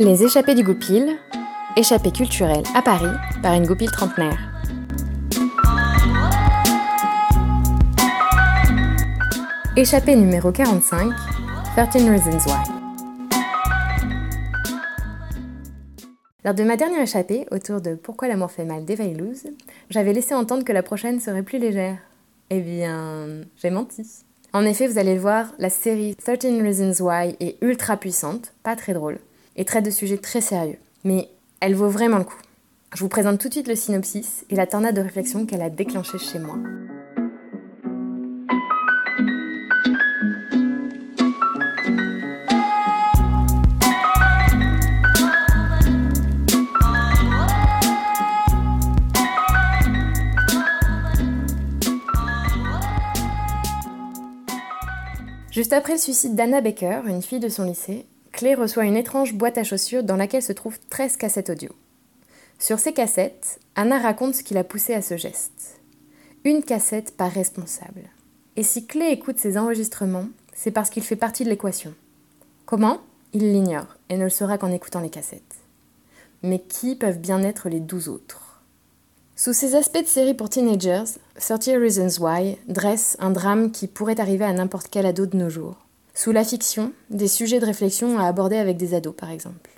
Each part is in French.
Les échappées du Goupil, échappée culturelle à Paris par une goupille trentenaire. Échappée numéro 45, 13 Reasons Why. Lors de ma dernière échappée, autour de Pourquoi l'amour fait mal d'Eva Illouz, j'avais laissé entendre que la prochaine serait plus légère. Eh bien, j'ai menti. En effet, vous allez le voir, la série 13 Reasons Why est ultra puissante, pas très drôle, et traite de sujets très sérieux. Mais elle vaut vraiment le coup. Je vous présente tout de suite le synopsis et la tornade de réflexion qu'elle a déclenchée chez moi. Juste après le suicide d'Anna Baker, une fille de son lycée, Clay reçoit une étrange boîte à chaussures dans laquelle se trouvent 13 cassettes audio. Sur ces cassettes, Anna raconte ce qui l'a poussée à ce geste. Une cassette par responsable. Et si Clay écoute ces enregistrements, c'est parce qu'il fait partie de l'équation. Comment? Il l'ignore et ne le saura qu'en écoutant les cassettes. Mais qui peuvent bien être les douze autres? Sous ces aspects de série pour teenagers, 30 Reasons Why dresse un drame qui pourrait arriver à n'importe quel ado de nos jours. Sous la fiction, des sujets de réflexion à aborder avec des ados par exemple.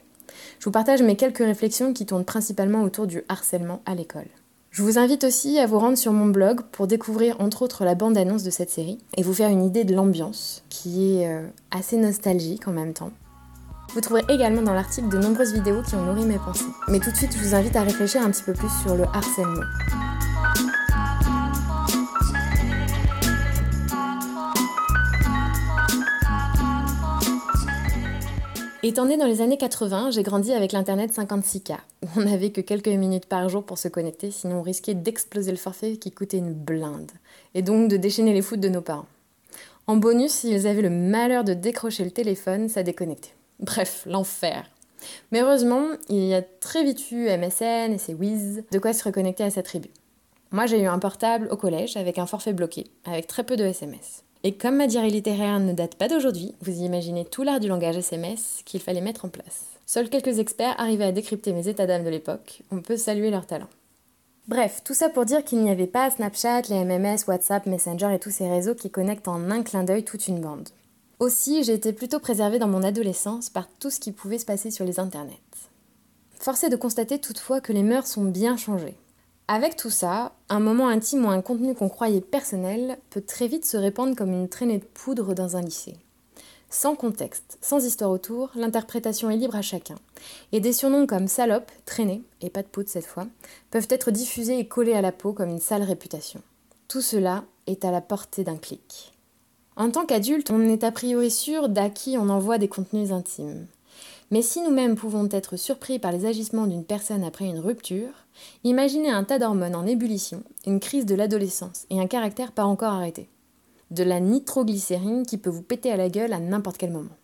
Je vous partage mes quelques réflexions qui tournent principalement autour du harcèlement à l'école. Je vous invite aussi à vous rendre sur mon blog pour découvrir entre autres la bande-annonce de cette série et vous faire une idée de l'ambiance qui est euh, assez nostalgique en même temps. Vous trouverez également dans l'article de nombreuses vidéos qui ont nourri mes pensées. Mais tout de suite, je vous invite à réfléchir un petit peu plus sur le harcèlement. Étant né dans les années 80, j'ai grandi avec l'internet 56K, où on n'avait que quelques minutes par jour pour se connecter, sinon on risquait d'exploser le forfait qui coûtait une blinde, et donc de déchaîner les foot de nos parents. En bonus, s'ils avaient le malheur de décrocher le téléphone, ça déconnectait. Bref, l'enfer. Mais heureusement, il y a très vite eu MSN et ses Wiz, de quoi se reconnecter à sa tribu. Moi, j'ai eu un portable au collège avec un forfait bloqué, avec très peu de SMS. Et comme ma diarrhée littéraire ne date pas d'aujourd'hui, vous imaginez tout l'art du langage SMS qu'il fallait mettre en place. Seuls quelques experts arrivaient à décrypter mes états d'âme de l'époque, on peut saluer leur talent. Bref, tout ça pour dire qu'il n'y avait pas Snapchat, les MMS, WhatsApp, Messenger et tous ces réseaux qui connectent en un clin d'œil toute une bande. Aussi, j'ai été plutôt préservée dans mon adolescence par tout ce qui pouvait se passer sur les internets. Force est de constater toutefois que les mœurs sont bien changées. Avec tout ça, un moment intime ou un contenu qu'on croyait personnel peut très vite se répandre comme une traînée de poudre dans un lycée. Sans contexte, sans histoire autour, l'interprétation est libre à chacun. Et des surnoms comme salope, traînée, et pas de poudre cette fois, peuvent être diffusés et collés à la peau comme une sale réputation. Tout cela est à la portée d'un clic. En tant qu'adulte, on est a priori sûr d'à qui on envoie des contenus intimes. Mais si nous-mêmes pouvons être surpris par les agissements d'une personne après une rupture, imaginez un tas d'hormones en ébullition, une crise de l'adolescence et un caractère pas encore arrêté. De la nitroglycérine qui peut vous péter à la gueule à n'importe quel moment.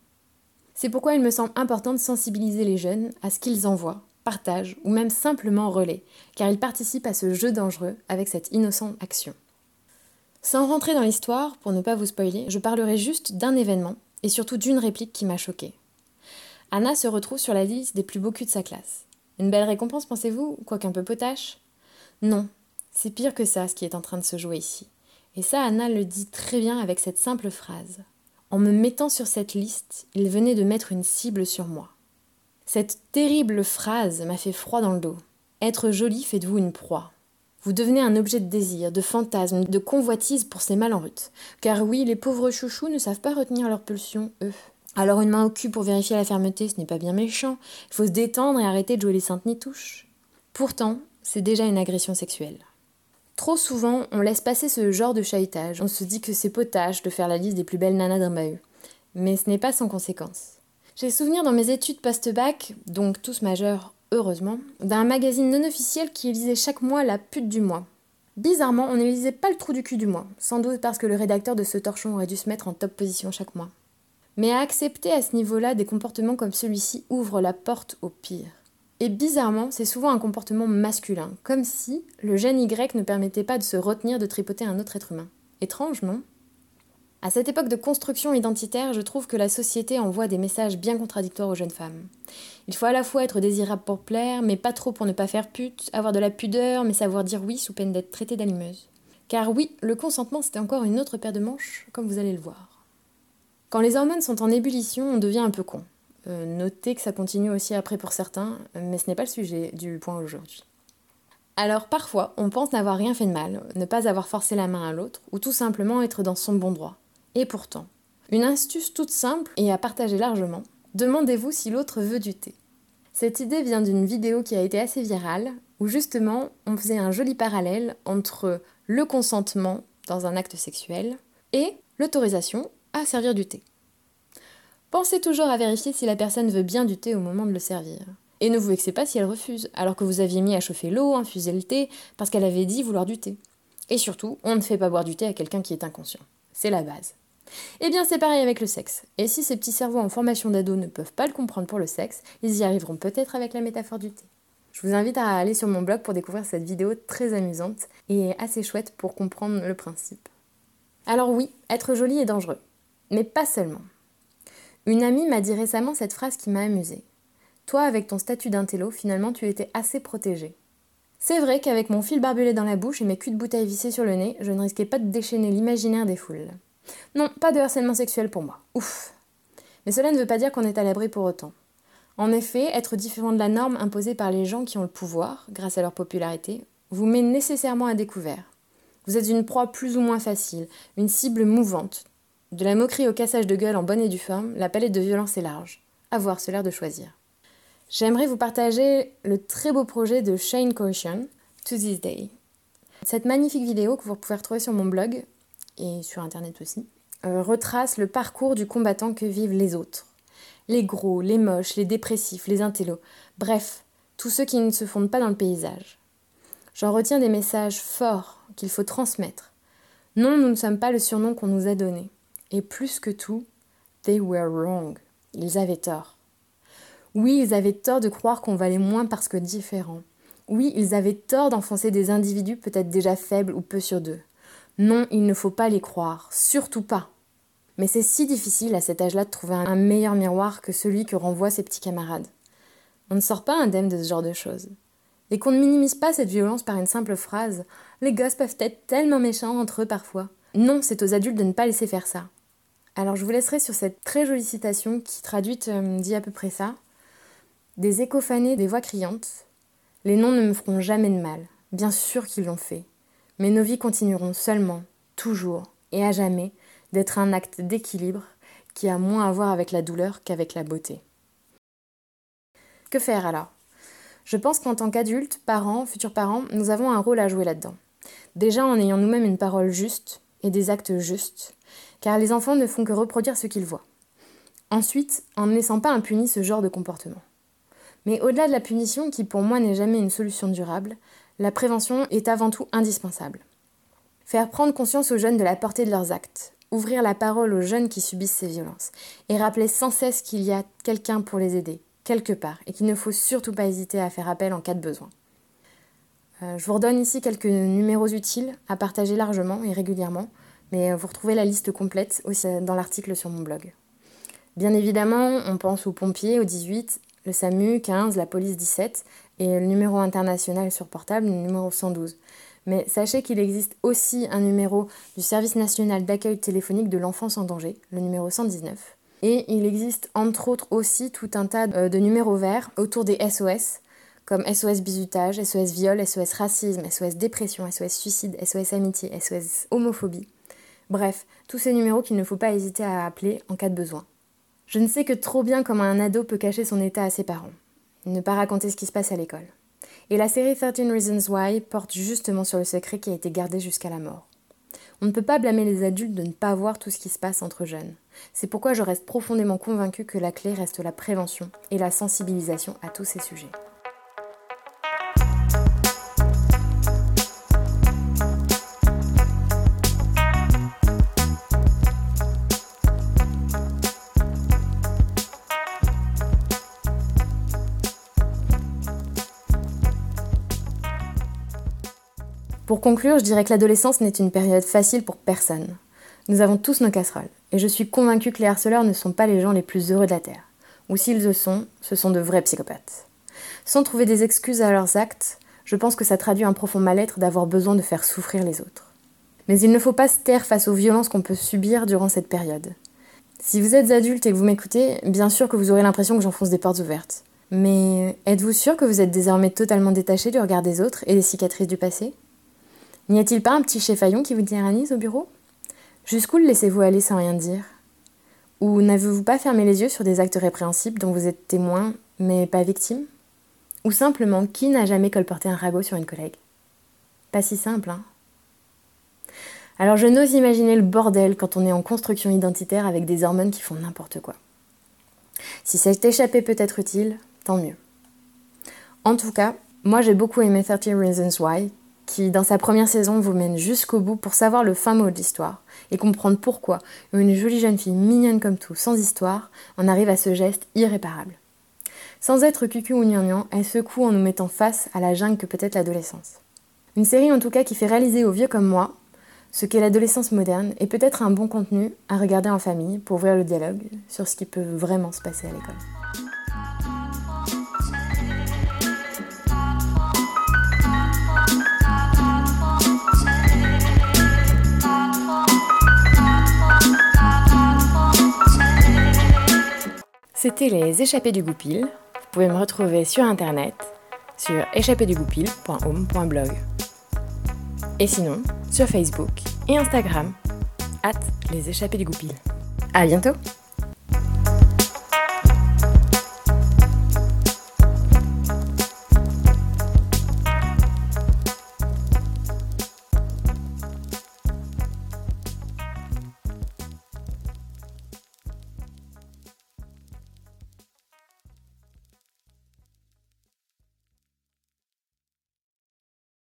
C'est pourquoi il me semble important de sensibiliser les jeunes à ce qu'ils envoient, partagent ou même simplement relaient, car ils participent à ce jeu dangereux avec cette innocente action. Sans rentrer dans l'histoire, pour ne pas vous spoiler, je parlerai juste d'un événement et surtout d'une réplique qui m'a choquée. Anna se retrouve sur la liste des plus beaux culs de sa classe. Une belle récompense, pensez-vous, quoique un peu potache? Non, c'est pire que ça ce qui est en train de se jouer ici. Et ça, Anna le dit très bien avec cette simple phrase. En me mettant sur cette liste, il venait de mettre une cible sur moi. Cette terrible phrase m'a fait froid dans le dos. Être jolie fait de vous une proie. Vous devenez un objet de désir, de fantasme, de convoitise pour ces mal en route. Car oui, les pauvres chouchous ne savent pas retenir leurs pulsions, eux. Alors une main au cul pour vérifier la fermeté, ce n'est pas bien méchant. Il faut se détendre et arrêter de jouer les saintes nitouches. Pourtant, c'est déjà une agression sexuelle. Trop souvent, on laisse passer ce genre de chahutage. On se dit que c'est potage de faire la liste des plus belles nanas d'un bahut. Mais ce n'est pas sans conséquence. J'ai souvenir dans mes études post-bac, donc tous majeurs heureusement, d'un magazine non officiel qui lisait chaque mois la pute du mois. Bizarrement, on ne lisait pas le trou du cul du mois, sans doute parce que le rédacteur de ce torchon aurait dû se mettre en top position chaque mois. Mais à accepter à ce niveau-là des comportements comme celui-ci ouvre la porte au pire. Et bizarrement, c'est souvent un comportement masculin, comme si le gène Y ne permettait pas de se retenir de tripoter un autre être humain. Étrange, non? À cette époque de construction identitaire, je trouve que la société envoie des messages bien contradictoires aux jeunes femmes. Il faut à la fois être désirable pour plaire, mais pas trop pour ne pas faire pute, avoir de la pudeur, mais savoir dire oui sous peine d'être traitée d'allumeuse. Car oui, le consentement c'était encore une autre paire de manches, comme vous allez le voir. Quand les hormones sont en ébullition, on devient un peu con. Euh, notez que ça continue aussi après pour certains, mais ce n'est pas le sujet du point aujourd'hui. Alors parfois, on pense n'avoir rien fait de mal, ne pas avoir forcé la main à l'autre, ou tout simplement être dans son bon droit. Et pourtant, une astuce toute simple et à partager largement, demandez-vous si l'autre veut du thé. Cette idée vient d'une vidéo qui a été assez virale, où justement on faisait un joli parallèle entre le consentement dans un acte sexuel et l'autorisation à servir du thé. Pensez toujours à vérifier si la personne veut bien du thé au moment de le servir. Et ne vous vexez pas si elle refuse, alors que vous aviez mis à chauffer l'eau, infuser le thé, parce qu'elle avait dit vouloir du thé. Et surtout, on ne fait pas boire du thé à quelqu'un qui est inconscient. C'est la base. Eh bien, c'est pareil avec le sexe. Et si ces petits cerveaux en formation d'ado ne peuvent pas le comprendre pour le sexe, ils y arriveront peut-être avec la métaphore du thé. Je vous invite à aller sur mon blog pour découvrir cette vidéo très amusante et assez chouette pour comprendre le principe. Alors oui, être joli est dangereux. Mais pas seulement. Une amie m'a dit récemment cette phrase qui m'a amusée. Toi, avec ton statut d'intello, finalement, tu étais assez protégé. C'est vrai qu'avec mon fil barbelé dans la bouche et mes culs de bouteille vissés sur le nez, je ne risquais pas de déchaîner l'imaginaire des foules. Non, pas de harcèlement sexuel pour moi. Ouf. Mais cela ne veut pas dire qu'on est à l'abri pour autant. En effet, être différent de la norme imposée par les gens qui ont le pouvoir, grâce à leur popularité, vous met nécessairement à découvert. Vous êtes une proie plus ou moins facile, une cible mouvante. De la moquerie au cassage de gueule en bonne et due forme, la palette de violence est large. À voir, c'est l'air de choisir. J'aimerais vous partager le très beau projet de Shane Caution, To This Day. Cette magnifique vidéo que vous pouvez retrouver sur mon blog et sur internet aussi, euh, retrace le parcours du combattant que vivent les autres. Les gros, les moches, les dépressifs, les intellos, bref, tous ceux qui ne se fondent pas dans le paysage. J'en retiens des messages forts qu'il faut transmettre. Non, nous ne sommes pas le surnom qu'on nous a donné. Et plus que tout, they were wrong. Ils avaient tort. Oui, ils avaient tort de croire qu'on valait moins parce que différents. Oui, ils avaient tort d'enfoncer des individus peut-être déjà faibles ou peu sur d'eux. Non, il ne faut pas les croire, surtout pas. Mais c'est si difficile à cet âge-là de trouver un meilleur miroir que celui que renvoient ses petits camarades. On ne sort pas indemne de ce genre de choses. Et qu'on ne minimise pas cette violence par une simple phrase. Les gosses peuvent être tellement méchants entre eux parfois. Non, c'est aux adultes de ne pas laisser faire ça. Alors je vous laisserai sur cette très jolie citation qui traduite euh, dit à peu près ça. Des échos fanés, des voix criantes. Les noms ne me feront jamais de mal. Bien sûr qu'ils l'ont fait. Mais nos vies continueront seulement, toujours et à jamais, d'être un acte d'équilibre qui a moins à voir avec la douleur qu'avec la beauté. Que faire alors? Je pense qu'en tant qu'adultes, parents, futurs parents, nous avons un rôle à jouer là-dedans. Déjà en ayant nous-mêmes une parole juste et des actes justes, car les enfants ne font que reproduire ce qu'ils voient. Ensuite, en ne laissant pas impuni ce genre de comportement. Mais au-delà de la punition, qui pour moi n'est jamais une solution durable, la prévention est avant tout indispensable. Faire prendre conscience aux jeunes de la portée de leurs actes, ouvrir la parole aux jeunes qui subissent ces violences, et rappeler sans cesse qu'il y a quelqu'un pour les aider, quelque part, et qu'il ne faut surtout pas hésiter à faire appel en cas de besoin. Euh, je vous redonne ici quelques numéros utiles à partager largement et régulièrement, mais vous retrouvez la liste complète aussi dans l'article sur mon blog. Bien évidemment, on pense aux pompiers au 18, le SAMU 15, la police 17 et le numéro international sur portable, le numéro 112. Mais sachez qu'il existe aussi un numéro du Service national d'accueil téléphonique de l'enfance en danger, le numéro 119. Et il existe entre autres aussi tout un tas euh, de numéros verts autour des SOS, comme SOS bizutage, SOS viol, SOS racisme, SOS dépression, SOS suicide, SOS amitié, SOS homophobie. Bref, tous ces numéros qu'il ne faut pas hésiter à appeler en cas de besoin. Je ne sais que trop bien comment un ado peut cacher son état à ses parents ne pas raconter ce qui se passe à l'école. Et la série 13 Reasons Why porte justement sur le secret qui a été gardé jusqu'à la mort. On ne peut pas blâmer les adultes de ne pas voir tout ce qui se passe entre jeunes. C'est pourquoi je reste profondément convaincue que la clé reste la prévention et la sensibilisation à tous ces sujets. Pour conclure, je dirais que l'adolescence n'est une période facile pour personne. Nous avons tous nos casseroles, et je suis convaincue que les harceleurs ne sont pas les gens les plus heureux de la Terre. Ou s'ils le sont, ce sont de vrais psychopathes. Sans trouver des excuses à leurs actes, je pense que ça traduit un profond mal-être d'avoir besoin de faire souffrir les autres. Mais il ne faut pas se taire face aux violences qu'on peut subir durant cette période. Si vous êtes adulte et que vous m'écoutez, bien sûr que vous aurez l'impression que j'enfonce des portes ouvertes. Mais êtes-vous sûr que vous êtes désormais totalement détaché du regard des autres et des cicatrices du passé? N'y a-t-il pas un petit chefaillon qui vous tyrannise au bureau? Jusqu'où le laissez-vous aller sans rien dire? Ou n'avez-vous pas fermé les yeux sur des actes répréhensibles dont vous êtes témoin mais pas victime? Ou simplement, qui n'a jamais colporté un ragot sur une collègue? Pas si simple, hein? Alors je n'ose imaginer le bordel quand on est en construction identitaire avec des hormones qui font n'importe quoi. Si cette échappée peut être utile, tant mieux. En tout cas, moi j'ai beaucoup aimé 30 Reasons Why, qui dans sa première saison vous mène jusqu'au bout pour savoir le fin mot de l'histoire et comprendre pourquoi une jolie jeune fille mignonne comme tout, sans histoire, en arrive à ce geste irréparable. Sans être cucu ou gnangnan, elle secoue en nous mettant face à la jungle que peut être l'adolescence. Une série en tout cas qui fait réaliser aux vieux comme moi ce qu'est l'adolescence moderne est peut-être un bon contenu à regarder en famille pour ouvrir le dialogue sur ce qui peut vraiment se passer à l'école. C'était les échappées du goupil. Vous pouvez me retrouver sur internet sur échappédugoupil.home.blog. Et sinon, sur Facebook et Instagram, hâte les échappées du goupil. À bientôt!